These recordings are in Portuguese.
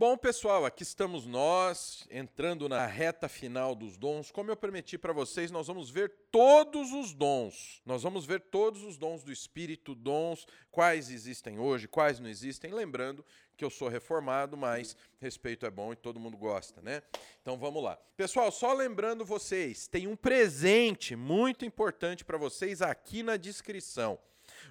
Bom, pessoal, aqui estamos nós, entrando na reta final dos dons. Como eu prometi para vocês, nós vamos ver todos os dons. Nós vamos ver todos os dons do Espírito, dons, quais existem hoje, quais não existem. Lembrando que eu sou reformado, mas respeito é bom e todo mundo gosta, né? Então vamos lá. Pessoal, só lembrando vocês, tem um presente muito importante para vocês aqui na descrição.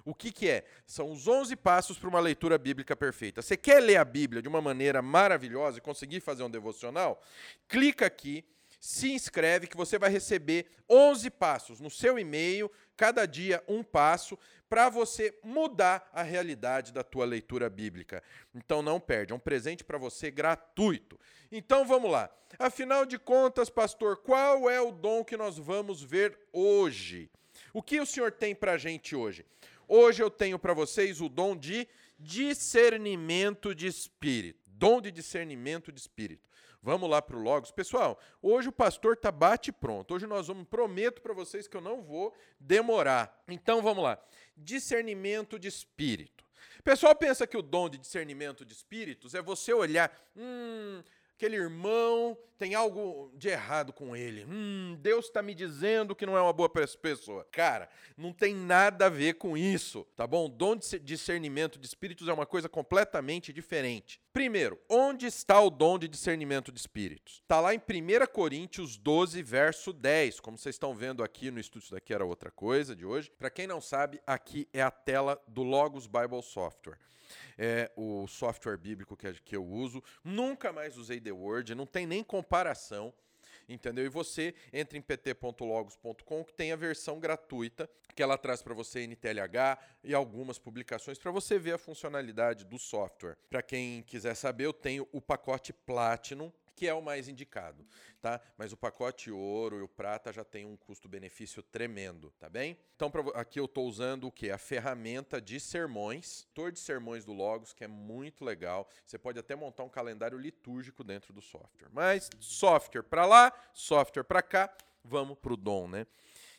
O que, que é? São os 11 passos para uma leitura bíblica perfeita. Você quer ler a Bíblia de uma maneira maravilhosa e conseguir fazer um devocional? Clica aqui, se inscreve que você vai receber 11 passos no seu e-mail, cada dia um passo, para você mudar a realidade da tua leitura bíblica. Então não perde, é um presente para você gratuito. Então vamos lá. Afinal de contas, pastor, qual é o dom que nós vamos ver hoje? O que o Senhor tem para a gente hoje? Hoje eu tenho para vocês o dom de discernimento de espírito. Dom de discernimento de espírito. Vamos lá para o Logos. Pessoal, hoje o pastor tá bate pronto. Hoje nós vamos, prometo para vocês que eu não vou demorar. Então vamos lá. Discernimento de espírito. Pessoal pensa que o dom de discernimento de espíritos é você olhar, hum, aquele irmão tem algo de errado com ele. Hum, Deus está me dizendo que não é uma boa pessoa. Cara, não tem nada a ver com isso, tá bom? O dom de discernimento de espíritos é uma coisa completamente diferente. Primeiro, onde está o dom de discernimento de espíritos? Está lá em 1 Coríntios 12, verso 10. Como vocês estão vendo aqui no estudo, isso daqui era outra coisa de hoje. Para quem não sabe, aqui é a tela do Logos Bible Software é o software bíblico que, que eu uso. Nunca mais usei The Word, não tem nem comparação entendeu? E você entra em pt.logos.com que tem a versão gratuita, que ela traz para você NTLH e algumas publicações para você ver a funcionalidade do software. Para quem quiser saber, eu tenho o pacote Platinum, que é o mais indicado, tá? Mas o pacote ouro e o prata já tem um custo-benefício tremendo, tá bem? Então pra, aqui eu estou usando o que? A ferramenta de sermões, tor de sermões do Logos, que é muito legal. Você pode até montar um calendário litúrgico dentro do software. Mas software para lá, software para cá, vamos pro dom, né?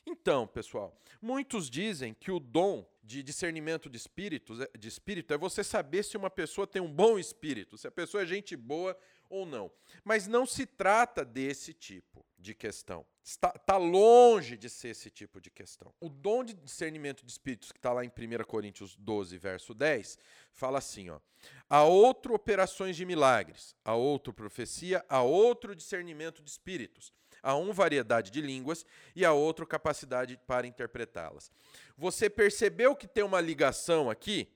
Então, pessoal, muitos dizem que o dom de discernimento de espíritos, é, de espírito é você saber se uma pessoa tem um bom espírito, se a pessoa é gente boa ou não. Mas não se trata desse tipo de questão. Está, está longe de ser esse tipo de questão. O dom de discernimento de espíritos, que está lá em 1 Coríntios 12, verso 10, fala assim: ó, a outro operações de milagres, a outro profecia, a outro discernimento de espíritos, a um variedade de línguas e a outro capacidade para interpretá-las. Você percebeu que tem uma ligação aqui?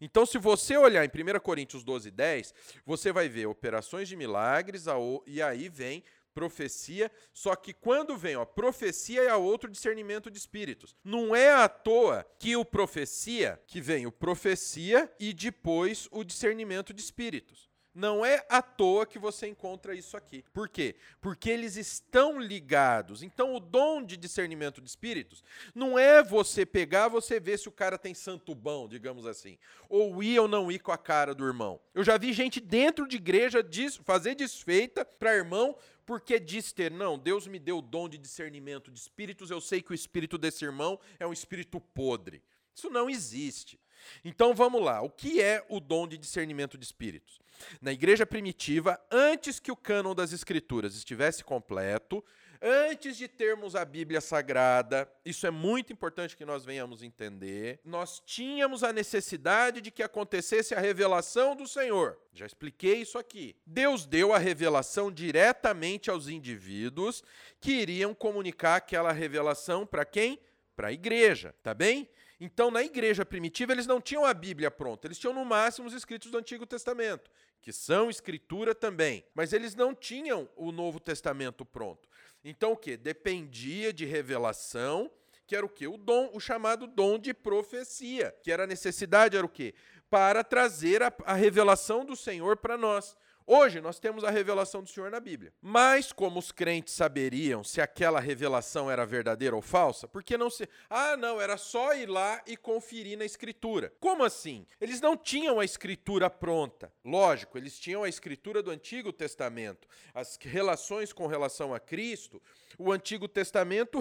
Então, se você olhar em 1 Coríntios 12, 10, você vai ver operações de milagres, e aí vem profecia, só que quando vem ó, profecia é outro discernimento de espíritos. Não é à toa que o profecia, que vem o profecia e depois o discernimento de espíritos. Não é à toa que você encontra isso aqui. Por quê? Porque eles estão ligados. Então, o dom de discernimento de espíritos não é você pegar, você ver se o cara tem santo bom, digamos assim, ou ir ou não ir com a cara do irmão. Eu já vi gente dentro de igreja fazer desfeita para irmão porque diz ter, não, Deus me deu o dom de discernimento de espíritos, eu sei que o espírito desse irmão é um espírito podre. Isso não existe. Então vamos lá, o que é o dom de discernimento de espíritos? Na igreja primitiva, antes que o cânon das escrituras estivesse completo, antes de termos a Bíblia Sagrada, isso é muito importante que nós venhamos entender, nós tínhamos a necessidade de que acontecesse a revelação do Senhor. Já expliquei isso aqui. Deus deu a revelação diretamente aos indivíduos que iriam comunicar aquela revelação para quem? Para a igreja, tá bem? Então, na igreja primitiva, eles não tinham a Bíblia pronta, eles tinham no máximo os escritos do Antigo Testamento, que são escritura também, mas eles não tinham o Novo Testamento pronto. Então, o que? Dependia de revelação, que era o que? O dom, o chamado dom de profecia, que era a necessidade, era o que? Para trazer a, a revelação do Senhor para nós. Hoje nós temos a revelação do Senhor na Bíblia. Mas como os crentes saberiam se aquela revelação era verdadeira ou falsa? Porque não se. Ah, não, era só ir lá e conferir na escritura. Como assim? Eles não tinham a escritura pronta. Lógico, eles tinham a escritura do Antigo Testamento. As relações com relação a Cristo, o Antigo Testamento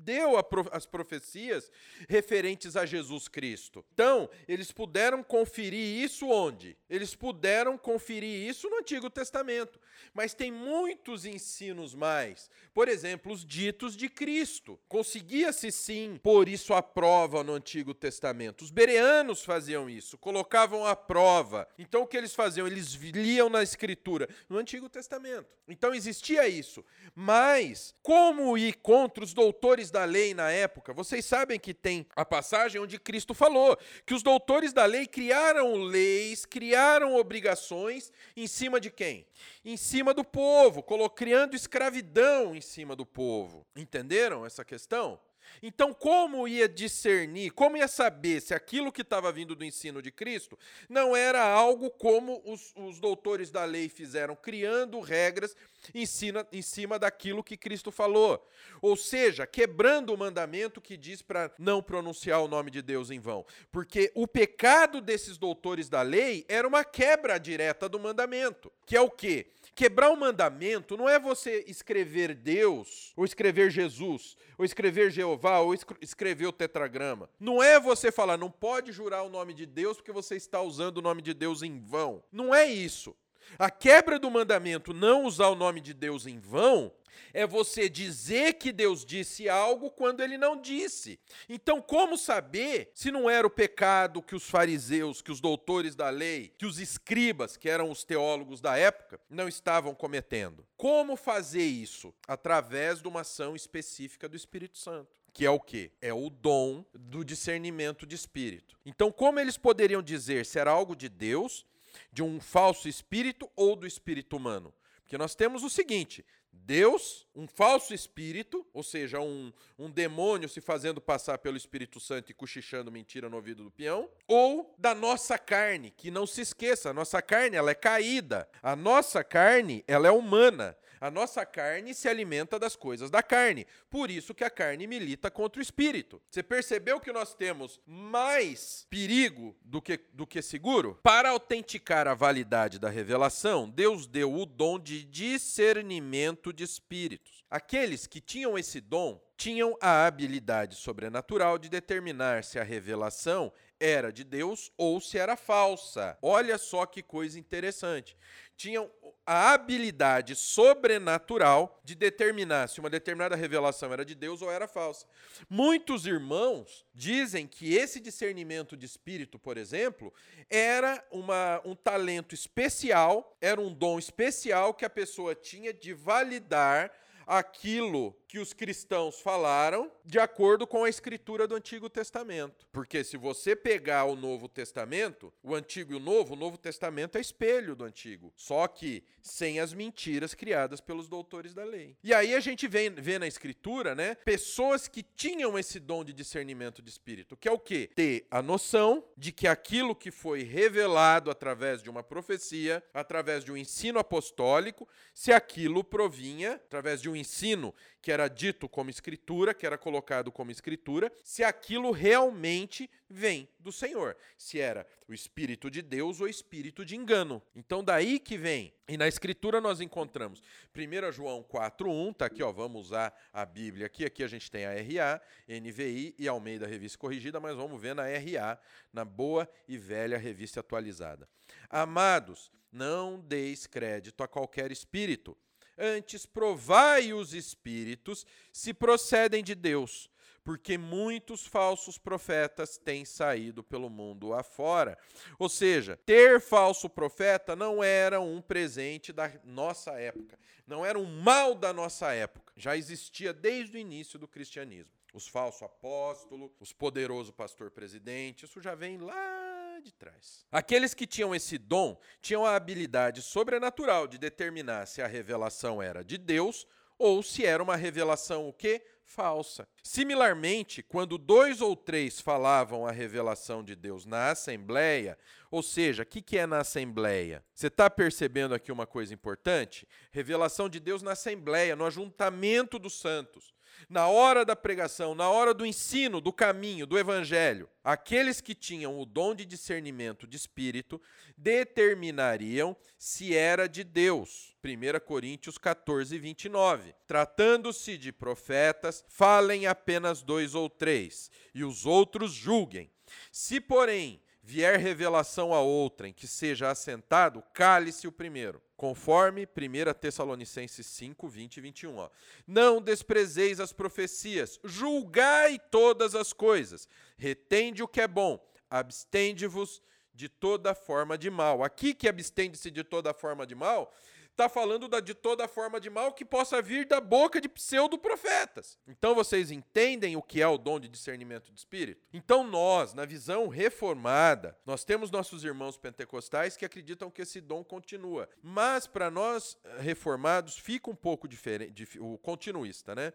deu as profecias referentes a Jesus Cristo. Então, eles puderam conferir isso onde? Eles puderam conferir isso no Antigo Testamento. Mas tem muitos ensinos mais. Por exemplo, os ditos de Cristo. Conseguia-se sim pôr isso à prova no Antigo Testamento. Os bereanos faziam isso, colocavam à prova. Então, o que eles faziam? Eles liam na Escritura, no Antigo Testamento. Então, existia isso. Mas, como ir contra os doutores da lei na época? Vocês sabem que tem a passagem onde Cristo falou que os doutores da lei criaram leis, criaram obrigações em cima de quem? Em cima do povo, criando escravidão em cima do povo. Entenderam essa questão? Então, como ia discernir, como ia saber se aquilo que estava vindo do ensino de Cristo não era algo como os, os doutores da lei fizeram, criando regras em cima, em cima daquilo que Cristo falou? Ou seja, quebrando o mandamento que diz para não pronunciar o nome de Deus em vão. Porque o pecado desses doutores da lei era uma quebra direta do mandamento, que é o quê? Quebrar o mandamento não é você escrever Deus, ou escrever Jesus, ou escrever Jeová, ou escrever o tetragrama. Não é você falar, não pode jurar o nome de Deus porque você está usando o nome de Deus em vão. Não é isso. A quebra do mandamento não usar o nome de Deus em vão é você dizer que Deus disse algo quando ele não disse. Então, como saber se não era o pecado que os fariseus, que os doutores da lei, que os escribas, que eram os teólogos da época, não estavam cometendo? Como fazer isso? Através de uma ação específica do Espírito Santo que é o quê? É o dom do discernimento de espírito. Então, como eles poderiam dizer se era algo de Deus, de um falso espírito ou do espírito humano? Porque nós temos o seguinte: Deus, um falso espírito, ou seja, um, um demônio se fazendo passar pelo Espírito Santo e cochichando mentira no ouvido do peão, ou da nossa carne, que não se esqueça, a nossa carne ela é caída, a nossa carne ela é humana, a nossa carne se alimenta das coisas da carne. Por isso que a carne milita contra o espírito. Você percebeu que nós temos mais perigo do que, do que seguro? Para autenticar a validade da revelação, Deus deu o dom de discernimento de espíritos. Aqueles que tinham esse dom tinham a habilidade sobrenatural de determinar se a revelação era de Deus ou se era falsa. Olha só que coisa interessante. Tinham a habilidade sobrenatural de determinar se uma determinada revelação era de Deus ou era falsa. Muitos irmãos dizem que esse discernimento de espírito, por exemplo, era uma, um talento especial, era um dom especial que a pessoa tinha de validar aquilo que os cristãos falaram de acordo com a escritura do Antigo Testamento. Porque se você pegar o Novo Testamento, o Antigo e o Novo, o Novo Testamento é espelho do Antigo, só que sem as mentiras criadas pelos doutores da lei. E aí a gente vê, vê na escritura, né, pessoas que tinham esse dom de discernimento de espírito, que é o quê? Ter a noção de que aquilo que foi revelado através de uma profecia, através de um ensino apostólico, se aquilo provinha através de um ensino que era dito como escritura, que era colocado como escritura, se aquilo realmente vem do Senhor, se era o espírito de Deus ou espírito de engano. Então daí que vem. E na escritura nós encontramos 1 João 4:1, tá aqui, ó, vamos usar a Bíblia aqui, aqui a gente tem a RA, NVI e Almeida Revista Corrigida, mas vamos ver na RA, na boa e velha revista atualizada. Amados, não deis crédito a qualquer espírito Antes, provai os espíritos se procedem de Deus, porque muitos falsos profetas têm saído pelo mundo afora. Ou seja, ter falso profeta não era um presente da nossa época, não era um mal da nossa época. Já existia desde o início do cristianismo. Os falsos apóstolos, os poderosos pastor presidente, isso já vem lá de trás. Aqueles que tinham esse dom tinham a habilidade sobrenatural de determinar se a revelação era de Deus ou se era uma revelação o quê? Falsa. Similarmente, quando dois ou três falavam a revelação de Deus na assembleia, ou seja, o que, que é na assembleia? Você está percebendo aqui uma coisa importante? Revelação de Deus na assembleia, no ajuntamento dos santos. Na hora da pregação, na hora do ensino, do caminho, do evangelho, aqueles que tinham o dom de discernimento de espírito determinariam se era de Deus. 1 Coríntios 14, 29. Tratando-se de profetas, falem apenas dois ou três, e os outros julguem. Se, porém, vier revelação a outrem que seja assentado, cale-se o primeiro. Conforme 1 Tessalonicenses 5, 20 e 21. Ó. Não desprezeis as profecias, julgai todas as coisas, retende o que é bom, abstende-vos de toda forma de mal. Aqui que abstende-se de toda forma de mal está falando da, de toda forma de mal que possa vir da boca de pseudo-profetas. Então vocês entendem o que é o dom de discernimento de espírito? Então nós, na visão reformada, nós temos nossos irmãos pentecostais que acreditam que esse dom continua. Mas para nós eh, reformados fica um pouco diferente, o continuista, né?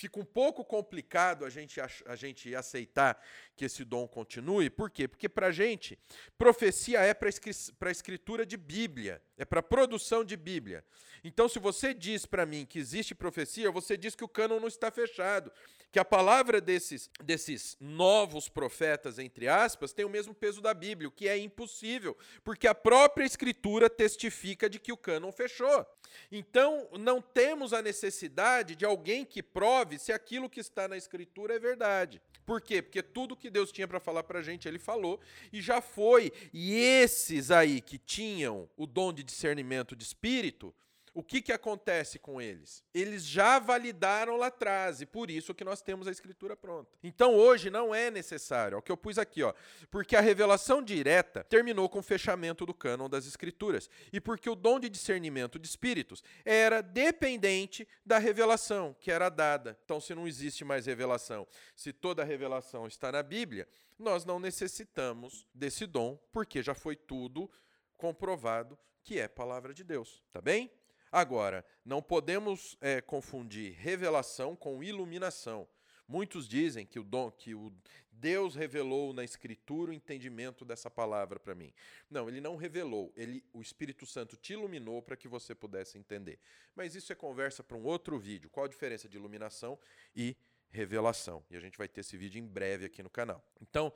fica um pouco complicado a gente, a gente aceitar que esse dom continue. Por quê? Porque para a gente, profecia é para a escritura de Bíblia, é para produção de Bíblia. Então, se você diz para mim que existe profecia, você diz que o cânon não está fechado, que a palavra desses, desses novos profetas, entre aspas, tem o mesmo peso da Bíblia, o que é impossível, porque a própria Escritura testifica de que o cânon fechou. Então, não temos a necessidade de alguém que prove se aquilo que está na Escritura é verdade. Por quê? Porque tudo que Deus tinha para falar para a gente, Ele falou e já foi. E esses aí que tinham o dom de discernimento de espírito, o que, que acontece com eles? Eles já validaram lá atrás, e por isso que nós temos a escritura pronta. Então hoje não é necessário, é o que eu pus aqui, ó, porque a revelação direta terminou com o fechamento do cânon das escrituras, e porque o dom de discernimento de espíritos era dependente da revelação que era dada. Então, se não existe mais revelação, se toda a revelação está na Bíblia, nós não necessitamos desse dom, porque já foi tudo comprovado que é palavra de Deus, tá bem? Agora, não podemos é, confundir revelação com iluminação. Muitos dizem que o dom, que o Deus revelou na Escritura o entendimento dessa palavra para mim. Não, ele não revelou. Ele, o Espírito Santo te iluminou para que você pudesse entender. Mas isso é conversa para um outro vídeo. Qual a diferença de iluminação e revelação? E a gente vai ter esse vídeo em breve aqui no canal. Então,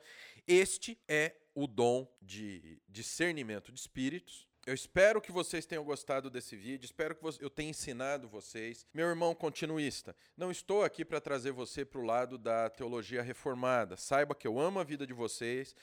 este é o dom de discernimento de espíritos eu espero que vocês tenham gostado desse vídeo, espero que eu tenha ensinado vocês. Meu irmão continuista, não estou aqui para trazer você para o lado da teologia reformada. Saiba que eu amo a vida de vocês,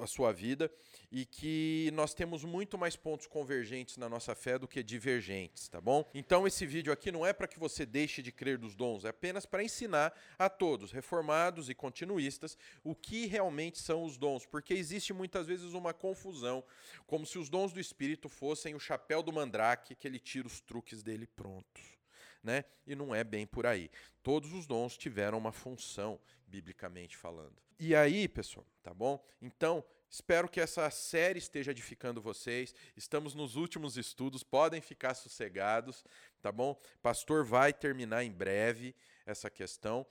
a sua vida, e que nós temos muito mais pontos convergentes na nossa fé do que divergentes, tá bom? Então esse vídeo aqui não é para que você deixe de crer dos dons, é apenas para ensinar a todos, reformados e continuistas, o que realmente são os dons, porque existe muitas vezes uma confusão, como se os dons do Espírito fossem o chapéu do mandrake, que ele tira os truques dele prontos. Né? E não é bem por aí. Todos os dons tiveram uma função, biblicamente falando. E aí, pessoal, tá bom? Então, espero que essa série esteja edificando vocês. Estamos nos últimos estudos, podem ficar sossegados, tá bom? Pastor vai terminar em breve essa questão.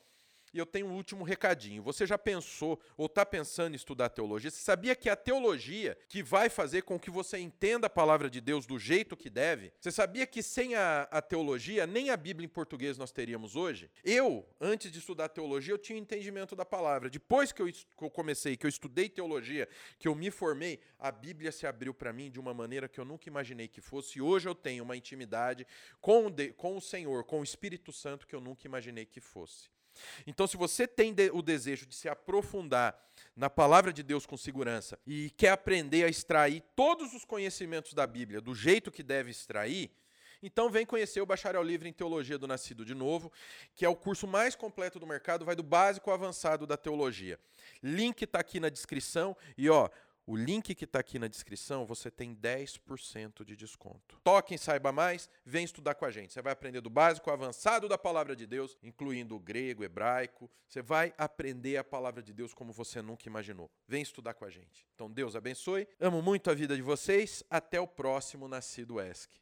E eu tenho um último recadinho. Você já pensou ou está pensando em estudar teologia? Você sabia que a teologia que vai fazer com que você entenda a palavra de Deus do jeito que deve? Você sabia que sem a, a teologia, nem a Bíblia em português nós teríamos hoje? Eu, antes de estudar teologia, eu tinha entendimento da palavra. Depois que eu, que eu comecei, que eu estudei teologia, que eu me formei, a Bíblia se abriu para mim de uma maneira que eu nunca imaginei que fosse. E hoje eu tenho uma intimidade com de, com o Senhor, com o Espírito Santo que eu nunca imaginei que fosse. Então, se você tem o desejo de se aprofundar na palavra de Deus com segurança e quer aprender a extrair todos os conhecimentos da Bíblia do jeito que deve extrair, então vem conhecer o Bacharel Livre em Teologia do Nascido de Novo, que é o curso mais completo do mercado, vai do básico ao avançado da teologia. Link está aqui na descrição e ó, o link que está aqui na descrição, você tem 10% de desconto. Toque em Saiba Mais, vem estudar com a gente. Você vai aprender do básico ao avançado da palavra de Deus, incluindo o grego, o hebraico. Você vai aprender a palavra de Deus como você nunca imaginou. Vem estudar com a gente. Então, Deus abençoe. Amo muito a vida de vocês. Até o próximo Nascido ESC.